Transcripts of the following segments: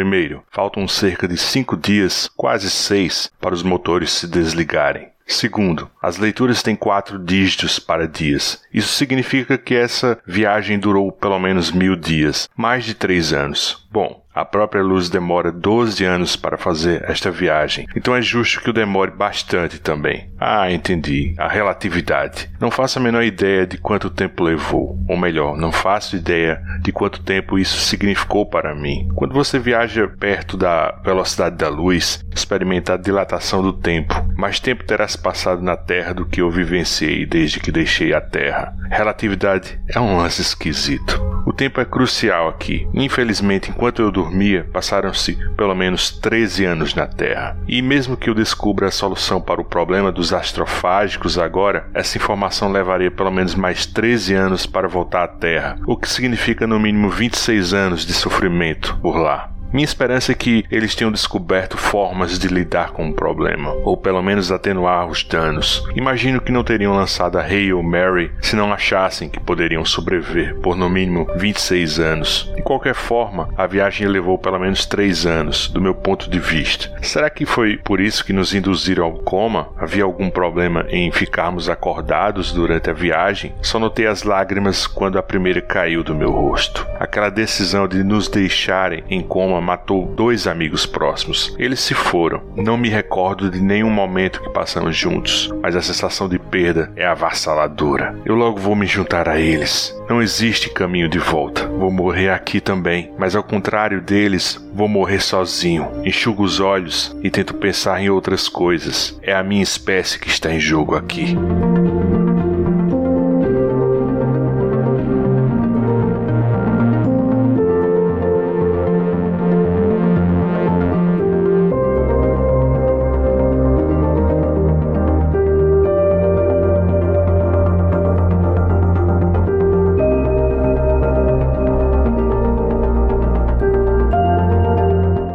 Primeiro, faltam cerca de cinco dias, quase seis, para os motores se desligarem. Segundo, as leituras têm quatro dígitos para dias. Isso significa que essa viagem durou pelo menos mil dias, mais de três anos. Bom, a própria luz demora 12 anos para fazer esta viagem, então é justo que o demore bastante também. Ah, entendi. A relatividade. Não faço a menor ideia de quanto tempo levou, ou melhor, não faço ideia de quanto tempo isso significou para mim. Quando você viaja perto da velocidade da luz, experimenta a dilatação do tempo. Mais tempo terás passado na Terra do que eu vivenciei desde que deixei a Terra. Relatividade é um lance esquisito. O tempo é crucial aqui. Infelizmente, enquanto eu dormia, passaram-se pelo menos 13 anos na Terra. E mesmo que eu descubra a solução para o problema dos astrofágicos agora, essa informação levaria pelo menos mais 13 anos para voltar à Terra, o que significa no mínimo 26 anos de sofrimento por lá. Minha esperança é que eles tenham descoberto formas de lidar com o problema, ou pelo menos atenuar os danos. Imagino que não teriam lançado a Hail Mary se não achassem que poderiam sobreviver por no mínimo 26 anos. De qualquer forma, a viagem levou pelo menos 3 anos, do meu ponto de vista. Será que foi por isso que nos induziram ao coma? Havia algum problema em ficarmos acordados durante a viagem? Só notei as lágrimas quando a primeira caiu do meu rosto. Aquela decisão de nos deixarem em coma matou dois amigos próximos. Eles se foram. Não me recordo de nenhum momento que passamos juntos, mas a sensação de perda é avassaladora. Eu logo vou me juntar a eles. Não existe caminho de volta. Vou morrer aqui também, mas ao contrário deles, vou morrer sozinho. Enxugo os olhos e tento pensar em outras coisas. É a minha espécie que está em jogo aqui.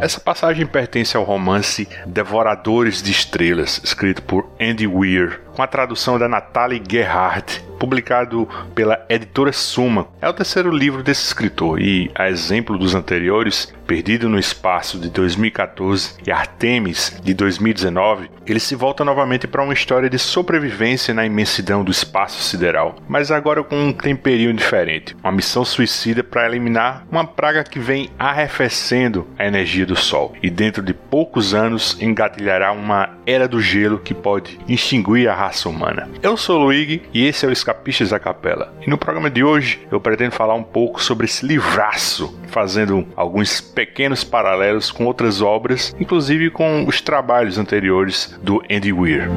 Essa passagem pertence ao romance Devoradores de Estrelas, escrito por Andy Weir, com a tradução da Natalie Gerhardt, publicado pela editora Suma. É o terceiro livro desse escritor e, a exemplo dos anteriores, Perdido no Espaço de 2014 e Artemis de 2019, ele se volta novamente para uma história de sobrevivência na imensidão do espaço sideral, mas agora com um temperinho diferente, uma missão suicida para eliminar uma praga que vem arrefecendo a energia do Sol e dentro de poucos anos engatilhará uma era do gelo que pode extinguir a raça humana. Eu sou o Luigi e esse é o Escapistas da Capela. E no programa de hoje eu pretendo falar um pouco sobre esse livraço, fazendo alguns pequenos paralelos com outras obras, inclusive com os trabalhos anteriores do Andy Weir.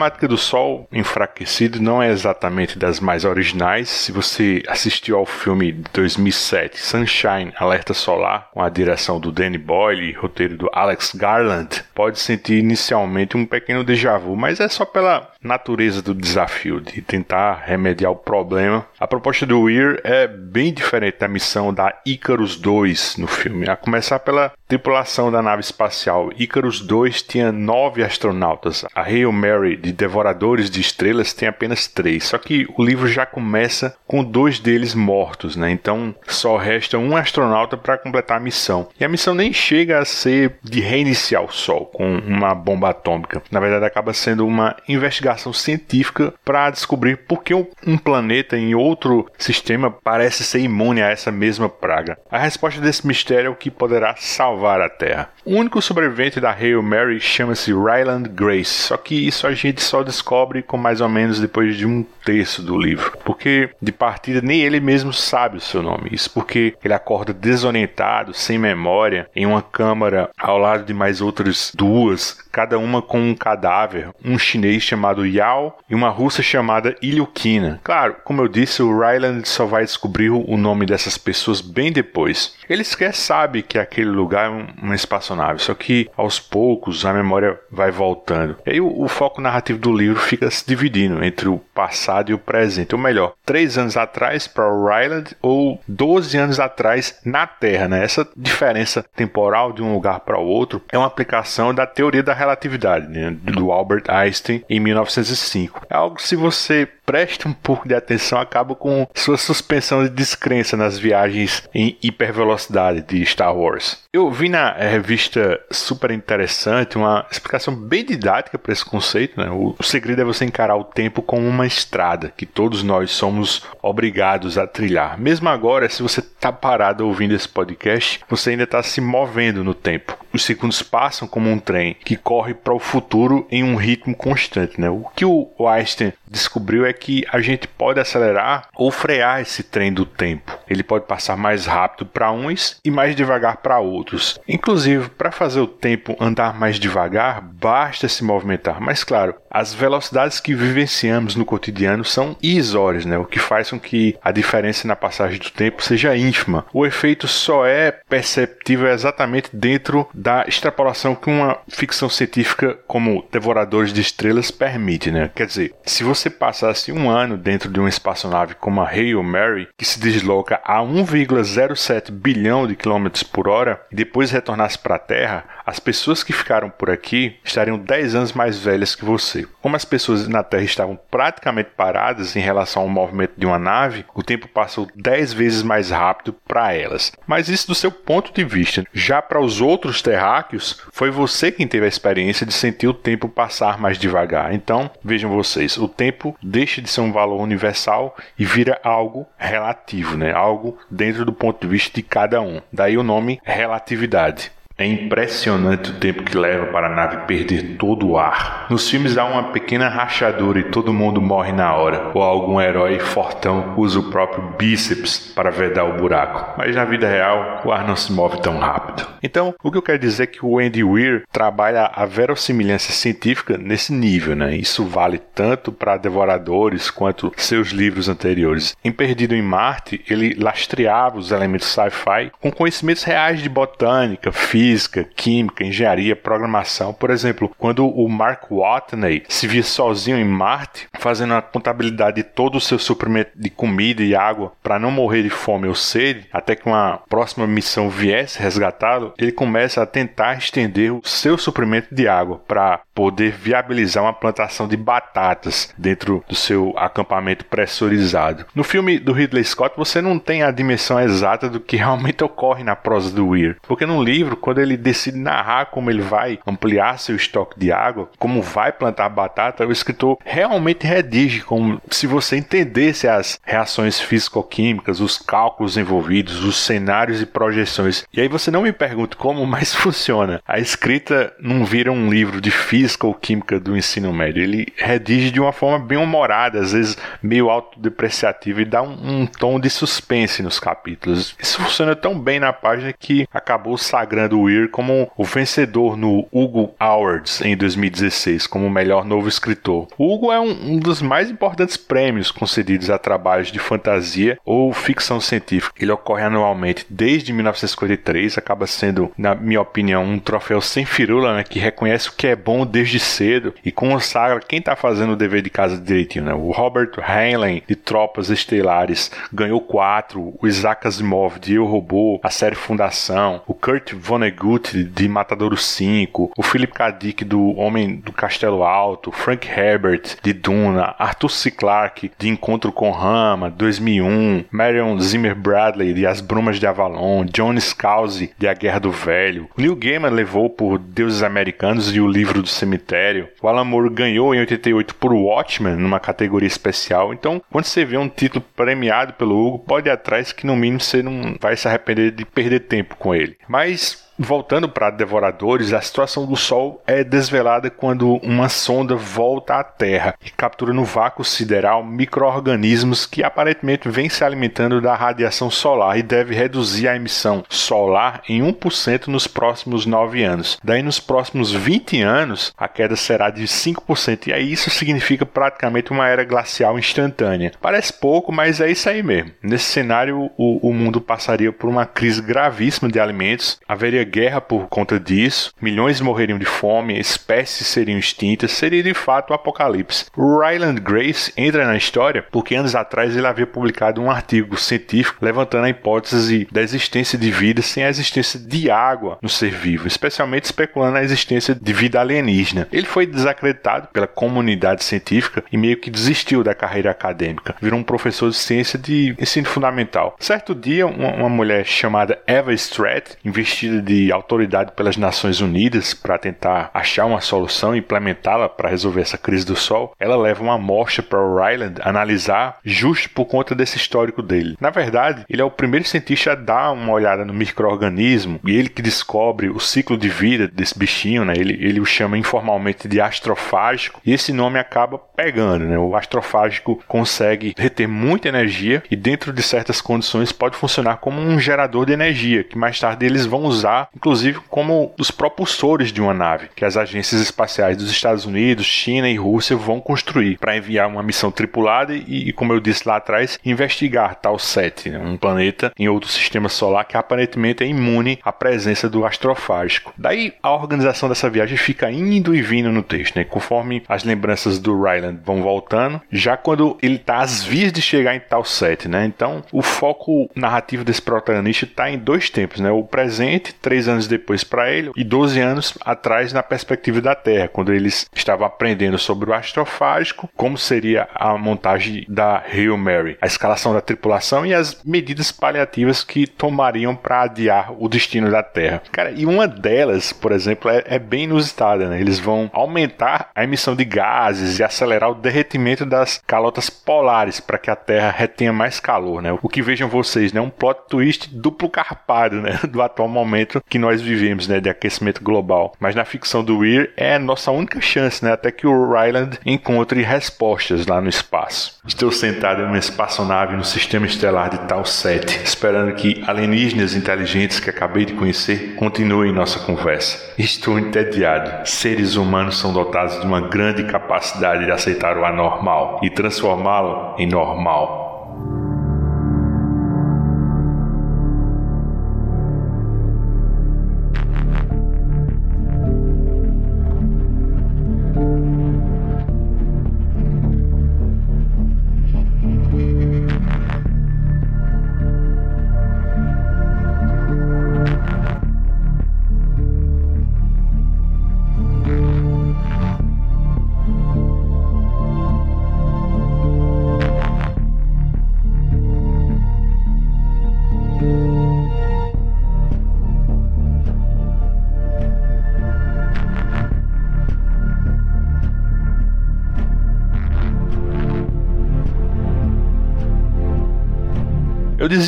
Temática do Sol enfraquecido não é exatamente das mais originais. Se você assistiu ao filme de 2007 Sunshine Alerta Solar, com a direção do Danny Boyle e roteiro do Alex Garland, pode sentir inicialmente um pequeno déjà vu, mas é só pela natureza do desafio de tentar remediar o problema. A proposta do Weir é bem diferente da missão da Icarus 2 no filme, a começar pela tripulação da nave espacial. Icarus 2 tinha nove astronautas. A Hail Mary de Devoradores de Estrelas tem apenas três. Só que o livro já começa com dois deles mortos, né? Então só resta um astronauta para completar a missão. E a missão nem chega a ser de reiniciar o Sol com uma bomba atômica. Na verdade, acaba sendo uma investigação científica para descobrir por que um planeta em outro sistema parece ser imune a essa mesma praga. A resposta desse mistério é o que poderá salvar a Terra. O único sobrevivente da Hail Mary chama-se Ryland Grace, só que isso a gente só descobre com mais ou menos depois de um terço do livro, porque de partida nem ele mesmo sabe o seu nome. Isso porque ele acorda desorientado, sem memória, em uma câmara ao lado de mais outras duas, cada uma com um cadáver, um chinês chamado chamado Yao e uma russa chamada Ilyukina. Claro, como eu disse, o Ryland só vai descobrir o nome dessas pessoas bem depois. Ele sequer sabe que aquele lugar é uma espaçonave, só que aos poucos a memória vai voltando. E aí o, o foco narrativo do livro fica se dividindo entre o passado e o presente, ou melhor, três anos atrás para o Ryland ou 12 anos atrás na Terra. Né? Essa diferença temporal de um lugar para o outro é uma aplicação da teoria da relatividade né? do Albert Einstein em 1905. É algo se você presta um pouco de atenção, acaba com sua suspensão de descrença nas viagens em hipervelocidade de Star Wars. Eu vi na revista super interessante uma explicação bem didática para esse conceito. Né? O, segredo é você encarar o tempo como uma estrada que todos nós somos obrigados a trilhar. Mesmo agora, se você está parado ouvindo esse podcast, você ainda está se movendo no tempo. Os segundos passam como um trem que corre para o futuro em um ritmo constante. Né? O que o Einstein descobriu é que a gente pode acelerar ou frear esse trem do tempo. Ele pode passar mais rápido para uns e mais devagar para outros. Inclusive, para fazer o tempo andar mais devagar, basta se movimentar. Mas claro, as velocidades que vivenciamos no cotidiano são irrisórias, né? o que faz com que a diferença na passagem do tempo seja ínfima. O efeito só é perceptível exatamente dentro da extrapolação que uma ficção científica como Devoradores de Estrelas permite. Né? Quer dizer, se você passasse um ano dentro de uma espaçonave como a Hail Mary, que se desloca a 1,07 bilhão de quilômetros por hora, e depois retornasse para a Terra, as pessoas que ficaram por aqui estariam 10 anos mais velhas que você. Como as pessoas na Terra estavam praticamente paradas em relação ao movimento de uma nave, o tempo passou 10 vezes mais rápido para elas. Mas isso do seu ponto de vista. Já para os outros terráqueos, foi você quem teve a experiência de sentir o tempo passar mais devagar. Então, vejam vocês, o tempo deixa de ser um valor universal e vira algo relativo, né? Algo dentro do ponto de vista de cada um. Daí o nome relatividade. É impressionante o tempo que leva para a nave perder todo o ar. Nos filmes há uma pequena rachadura e todo mundo morre na hora, ou algum herói fortão usa o próprio bíceps para vedar o buraco. Mas na vida real, o ar não se move tão rápido. Então, o que eu quero dizer é que o Andy Weir trabalha a verossimilhança científica nesse nível, né? Isso vale tanto para Devoradores quanto seus livros anteriores. Em Perdido em Marte, ele lastreava os elementos sci-fi com conhecimentos reais de botânica, física, física, química, engenharia, programação. Por exemplo, quando o Mark Watney se via sozinho em Marte, fazendo a contabilidade de todo o seu suprimento de comida e água para não morrer de fome ou sede, até que uma próxima missão viesse resgatá-lo, ele começa a tentar estender o seu suprimento de água para poder viabilizar uma plantação de batatas dentro do seu acampamento pressurizado. No filme do Ridley Scott, você não tem a dimensão exata do que realmente ocorre na prosa do Weir, porque no livro, quando ele decide narrar como ele vai ampliar seu estoque de água, como vai plantar batata, o escritor realmente redige como se você entendesse as reações físico-químicas, os cálculos envolvidos, os cenários e projeções. E aí você não me pergunta como, mas funciona. A escrita não vira um livro de física ou química do ensino médio. Ele redige de uma forma bem humorada, às vezes meio autodepreciativa e dá um, um tom de suspense nos capítulos. Isso funciona tão bem na página que acabou sagrando o Weir como o vencedor no Hugo Awards em 2016 como o melhor novo escritor. O Hugo é um, um dos mais importantes prêmios concedidos a trabalhos de fantasia ou ficção científica. Ele ocorre anualmente desde 1953, acaba sendo, na minha opinião, um troféu sem firula, né, que reconhece o que é bom desde cedo e consagra quem está fazendo o dever de casa direitinho. Né? O Robert Heinlein, de Tropas Estelares, ganhou quatro. O Isaac Asimov, de Eu Robô, a série Fundação. O Kurt Vonnegut de Matadouro 5, o Philip K. Dick do Homem do Castelo Alto, Frank Herbert de Duna, Arthur C. Clarke de Encontro com Rama, 2001, Marion Zimmer Bradley de As Brumas de Avalon, John Scalzi de A Guerra do Velho. O Neil Gaiman levou por Deuses Americanos e O Livro do Cemitério. O Alan Moore ganhou em 88 por Watchmen, numa categoria especial. Então, quando você vê um título premiado pelo Hugo, pode ir atrás que no mínimo você não vai se arrepender de perder tempo com ele. Mas voltando para Devoradores, a situação do Sol é desvelada quando uma sonda volta à Terra e captura no vácuo sideral micro-organismos que aparentemente vêm se alimentando da radiação solar e deve reduzir a emissão solar em 1% nos próximos 9 anos. Daí, nos próximos 20 anos, a queda será de 5%, e aí isso significa praticamente uma era glacial instantânea. Parece pouco, mas é isso aí mesmo. Nesse cenário, o, o mundo passaria por uma crise gravíssima de alimentos, haveria guerra por conta disso, milhões morreriam de fome, espécies seriam extintas, seria de fato o um apocalipse. Ryland Grace entra na história porque anos atrás ele havia publicado um artigo científico levantando a hipótese da existência de vida sem a existência de água no ser vivo, especialmente especulando a existência de vida alienígena. Ele foi desacreditado pela comunidade científica e meio que desistiu da carreira acadêmica, virou um professor de ciência de ensino fundamental. Certo dia, uma mulher chamada Eva Stratt, investida de autoridade pelas Nações Unidas para tentar achar uma solução e implementá-la para resolver essa crise do Sol, ela leva uma amostra para o Ryland analisar justo por conta desse histórico dele. Na verdade, ele é o primeiro cientista a dar uma olhada no microorganismo e ele que descobre o ciclo de vida desse bichinho, né? Ele, ele o chama informalmente de astrofágico e esse nome acaba pegando, né? O astrofágico consegue reter muita energia e dentro de certas condições pode funcionar como um gerador de energia que mais tarde eles vão usar, inclusive como os propulsores de uma nave que as agências espaciais dos Estados Unidos, China e Rússia vão construir para enviar uma missão tripulada e, como eu disse lá atrás, investigar tal Set, né? um planeta em outro sistema solar que aparentemente é imune à presença do astrofágico. Daí a organização dessa viagem fica indo e vindo no texto, né? conforme as lembranças do Ryland vão voltando, já quando ele está às vias de chegar em tal set, né? Então o foco narrativo desse protagonista está em dois tempos, né? O presente, três anos depois para ele, e 12 anos atrás na perspectiva da Terra, quando eles estavam aprendendo sobre o astrofágico, como seria a montagem da Hail Mary, a escalação da tripulação e as medidas paliativas que tomariam para adiar o destino da Terra. Cara, e uma delas, por exemplo, é, é bem inusitada, né? Eles vão aumentar a emissão de gases e acelerar o derretimento das calotas polares para que a Terra retenha mais calor, né? O que vejam vocês, né? Um plot twist duplo carpado, né? Do atual momento que nós vivemos, né? De aquecimento global. Mas na ficção do Weir é a nossa única chance, né? Até que o Ryland encontre respostas lá no espaço. Estou sentado em uma espaçonave no sistema estelar de Tal 7, esperando que alienígenas inteligentes que acabei de conhecer continuem nossa conversa. Estou entediado. Seres humanos são dotados de uma grande capacidade de aceitar o anormal e transformá-lo em normal.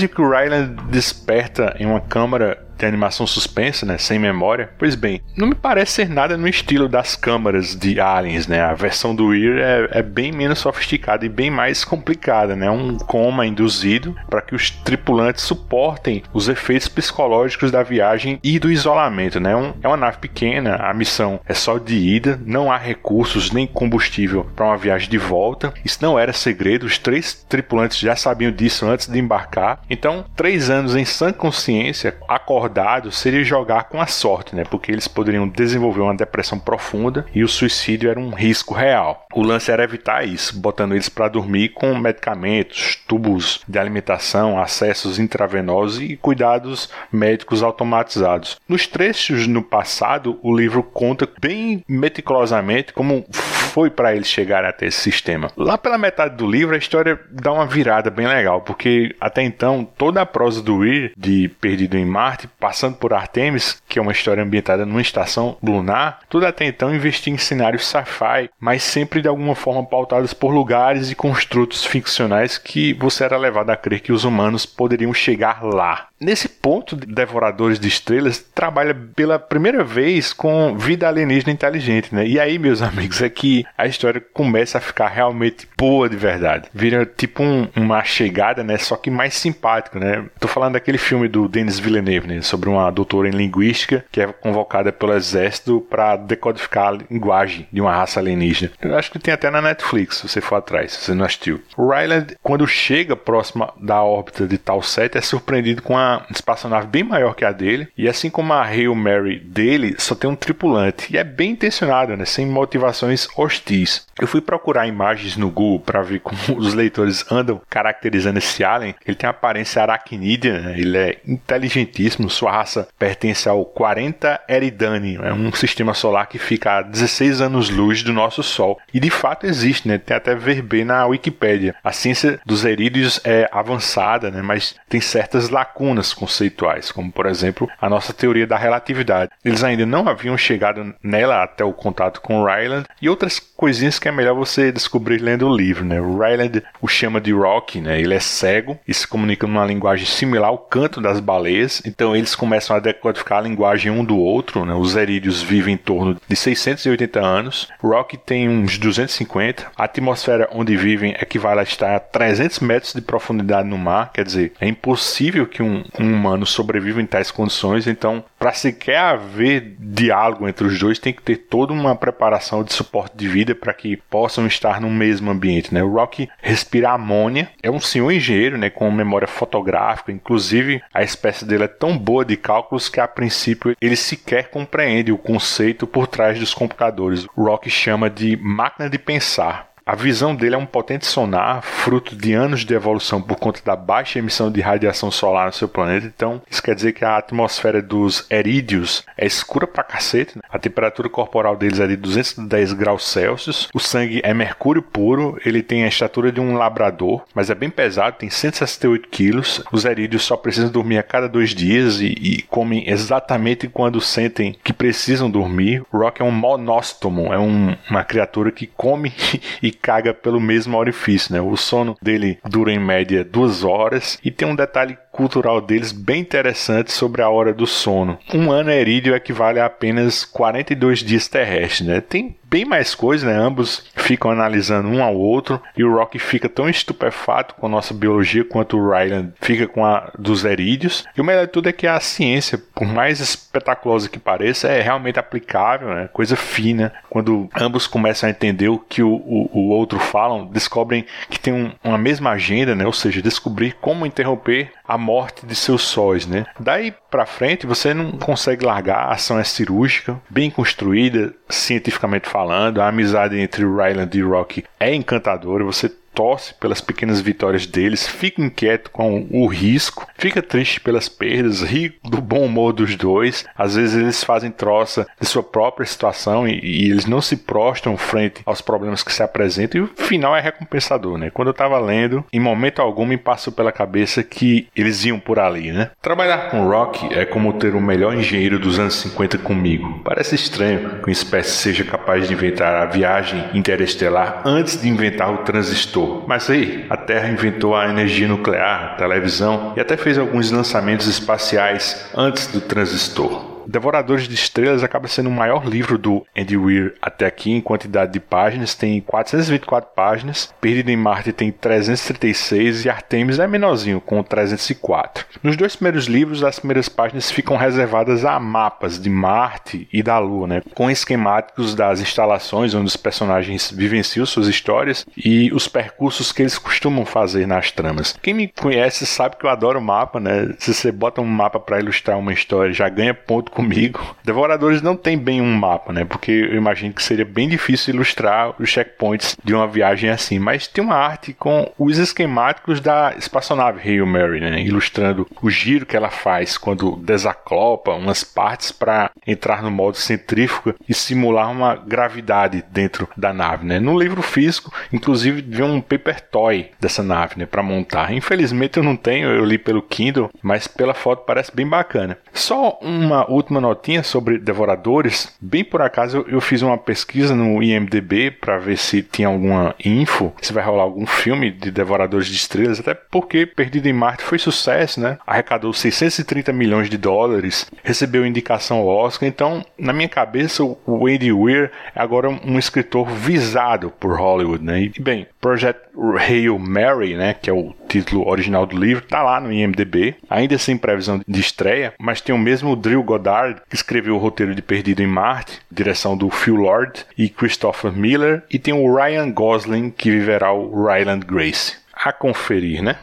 Dizia que o Ryland desperta em uma câmara tem animação suspensa, né, sem memória. Pois bem, não me parece ser nada no estilo das câmaras de Aliens, né? A versão do Weir é, é bem menos sofisticada e bem mais complicada, né? Um coma induzido para que os tripulantes suportem os efeitos psicológicos da viagem e do isolamento, né? Um, é uma nave pequena, a missão é só de ida, não há recursos nem combustível para uma viagem de volta. Isso não era segredo, os três tripulantes já sabiam disso antes de embarcar. Então, três anos em sã consciência, acordados seria jogar com a sorte, né? Porque eles poderiam desenvolver uma depressão profunda e o suicídio era um risco real. O lance era evitar isso, botando eles para dormir com medicamentos, tubos de alimentação, acessos intravenosos e cuidados médicos automatizados. Nos trechos no passado, o livro conta bem meticulosamente como foi para eles chegarem até esse sistema. Lá pela metade do livro, a história dá uma virada bem legal, porque até então toda a prosa do Weir, de Perdido em Marte, passando por Artemis, que é uma história ambientada numa estação lunar, tudo até então investia em cenários sci-fi, mas sempre de alguma forma pautados por lugares e construtos ficcionais que você era levado a crer que os humanos poderiam chegar lá. Nesse ponto, Devoradores de Estrelas trabalha pela primeira vez com vida alienígena inteligente, né? E aí, meus amigos, é que a história começa a ficar realmente boa de verdade. Vira tipo um, uma chegada, né? Só que mais simpático, né? Tô falando daquele filme do Denis Villeneuve, né? Sobre uma doutora em linguística que é convocada pelo exército para decodificar a linguagem de uma raça alienígena. Eu acho que tem até na Netflix, se você for atrás, se você não assistiu. Ryland, quando chega próximo da órbita de Tal 7, é surpreendido com a espaçonave bem maior que a dele, e assim como a Hail Mary dele, só tem um tripulante. E é bem intencionado, né? Sem motivações hostis. Eu fui procurar imagens no Google para ver como os leitores andam caracterizando esse alien. Ele tem aparência aracnídea, né? ele é inteligentíssimo. Sua raça pertence ao 40 Eridani, é um sistema solar que fica a 16 anos-luz do nosso Sol. E de fato existe, né? Tem até verbê na Wikipédia. A ciência dos erídeos é avançada, né? mas tem certas lacunas conceituais, como por exemplo a nossa teoria da relatividade. Eles ainda não haviam chegado nela até o contato com Ryland e outras coisinhas que é melhor você descobrir lendo o livro, né? Ryland o chama de Rock, né? Ele é cego e se comunica numa linguagem similar ao canto das baleias, então eles começam a decodificar a linguagem um do outro, né? Os erídeos vivem em torno de 680 anos, Rock tem uns 250, a atmosfera onde vivem equivale a estar a 300 metros de profundidade no mar, quer dizer, é impossível que um, um humano sobreviva em tais condições, então para sequer haver diálogo entre os dois tem que ter toda uma preparação de suporte de vida para que possam estar no mesmo ambiente, né? O Rock respira amônia, é um senhor engenheiro, né, com memória fotográfica, inclusive a espécie dele é tão boa de cálculos que a princípio ele sequer compreende o conceito por trás dos computadores. O Rock chama de máquina de pensar. A visão dele é um potente sonar, fruto de anos de evolução por conta da baixa emissão de radiação solar no seu planeta. Então, isso quer dizer que a atmosfera dos erídeos é escura pra cacete. Né? A temperatura corporal deles é de 210 graus Celsius. O sangue é mercúrio puro. Ele tem a estatura de um labrador, mas é bem pesado, tem 168 quilos. Os erídeos só precisam dormir a cada dois dias e, e comem exatamente quando sentem que precisam dormir. O Rock é um monóstomo, é um, uma criatura que come e caga pelo mesmo orifício, né? O sono dele dura em média duas horas e tem um detalhe cultural deles bem interessante sobre a hora do sono. Um ano erídeo equivale a apenas 42 dias terrestres, né? Tem bem mais coisas, né? Ambos ficam analisando um ao outro e o Rock fica tão estupefato com a nossa biologia quanto o Ryland fica com a dos erídeos. E o melhor de tudo é que a ciência, por mais espetaculosa que pareça, é realmente aplicável, né? Coisa fina. Quando ambos começam a entender o que o, o, o outro falam, descobrem que tem um, uma mesma agenda, né? Ou seja, descobrir como interromper a morte de seus sóis, né? Daí para frente você não consegue largar, a ação é cirúrgica, bem construída, cientificamente falando, a amizade entre Ryland e Rocky é encantadora, você torce pelas pequenas vitórias deles, fica inquieto com o risco, fica triste pelas perdas, ri do bom humor dos dois. Às vezes eles fazem troça de sua própria situação e, e eles não se prostram frente aos problemas que se apresentam e o final é recompensador, né? Quando eu tava lendo, em momento algum me passou pela cabeça que eles iam por ali, né? Trabalhar com Rock é como ter o melhor engenheiro dos anos 50 comigo. Parece estranho que uma espécie seja capaz de inventar a viagem interestelar antes de inventar o transistor Mas aí, a Terra inventou a energia nuclear, a televisão e até fez alguns lançamentos espaciais antes do transistor. Devoradores de Estrelas acaba sendo o maior livro do Andy Weir até aqui em quantidade de páginas, tem 424 páginas, Perdido em Marte tem 336 e Artemis é menorzinho, com 304. Nos dois primeiros livros, as primeiras páginas ficam reservadas a mapas de Marte e da Lua, né, com esquemáticos das instalações onde os personagens vivenciam suas histórias e os percursos que eles costumam fazer nas tramas. Quem me conhece sabe que eu adoro mapa, né? Se você bota um mapa para ilustrar uma história, já ganha ponto comigo. Devoradores não tem bem um mapa, né? Porque eu imagino que seria bem difícil ilustrar os checkpoints de uma viagem assim. Mas tem uma arte com os esquemáticos da espaçonave Hail Mary, né? Ilustrando o giro que ela faz quando desaclopa umas partes para entrar no modo centrífugo e simular uma gravidade dentro da nave, né? No livro físico, inclusive, vi um paper toy dessa nave, né? Para montar. Infelizmente eu não tenho, eu li pelo Kindle, mas pela foto parece bem bacana. Só uma última notinha sobre devoradores. Bem por acaso eu fiz uma pesquisa no IMDb para ver se tinha alguma info, se vai rolar algum filme de devoradores de estrelas, até porque Perdido em Marte foi sucesso, né? Arrecadou 630 milhões de dólares, recebeu indicação ao Oscar. Então, na minha cabeça, o Andy Weir é agora um escritor visado por Hollywood, né? E bem, Project Hail Mary, né, que é o título original do livro, tá lá no IMDb, ainda sem previsão de estreia, mas tem o mesmo Drew Goddard, que escreveu o roteiro de Perdido em Marte, direção do Phil Lord e Christopher Miller, e tem o Ryan Gosling, que viverá o Ryland Grace. A conferir, né?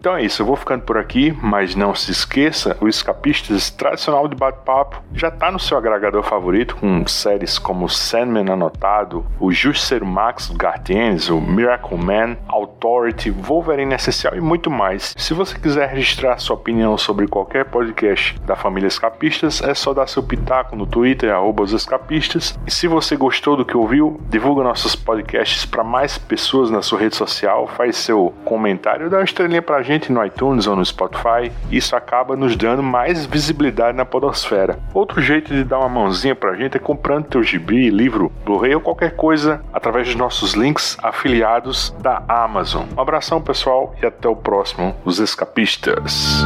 Então é isso, eu vou ficando por aqui, mas não se esqueça, o Escapistas tradicional de bate-papo já está no seu agregador favorito, com séries como Sandman Anotado, o Justiceiro Max do Gartienes, o Miracle Man, Authority, Wolverine Essencial e muito mais. Se você quiser registrar sua opinião sobre qualquer podcast da família Escapistas, é só dar seu pitaco no Twitter, arroba os escapistas. E se você gostou do que ouviu, divulga nossos podcasts para mais pessoas na sua rede social, faz seu comentário, dá uma estrelinha pra gente gente no iTunes ou no Spotify, isso acaba nos dando mais visibilidade na podosfera. Outro jeito de dar uma mãozinha pra gente é comprando teu gibi, livro, Blu-ray ou qualquer coisa através dos nossos links afiliados da Amazon. Um abração pessoal e até o próximo, os escapistas.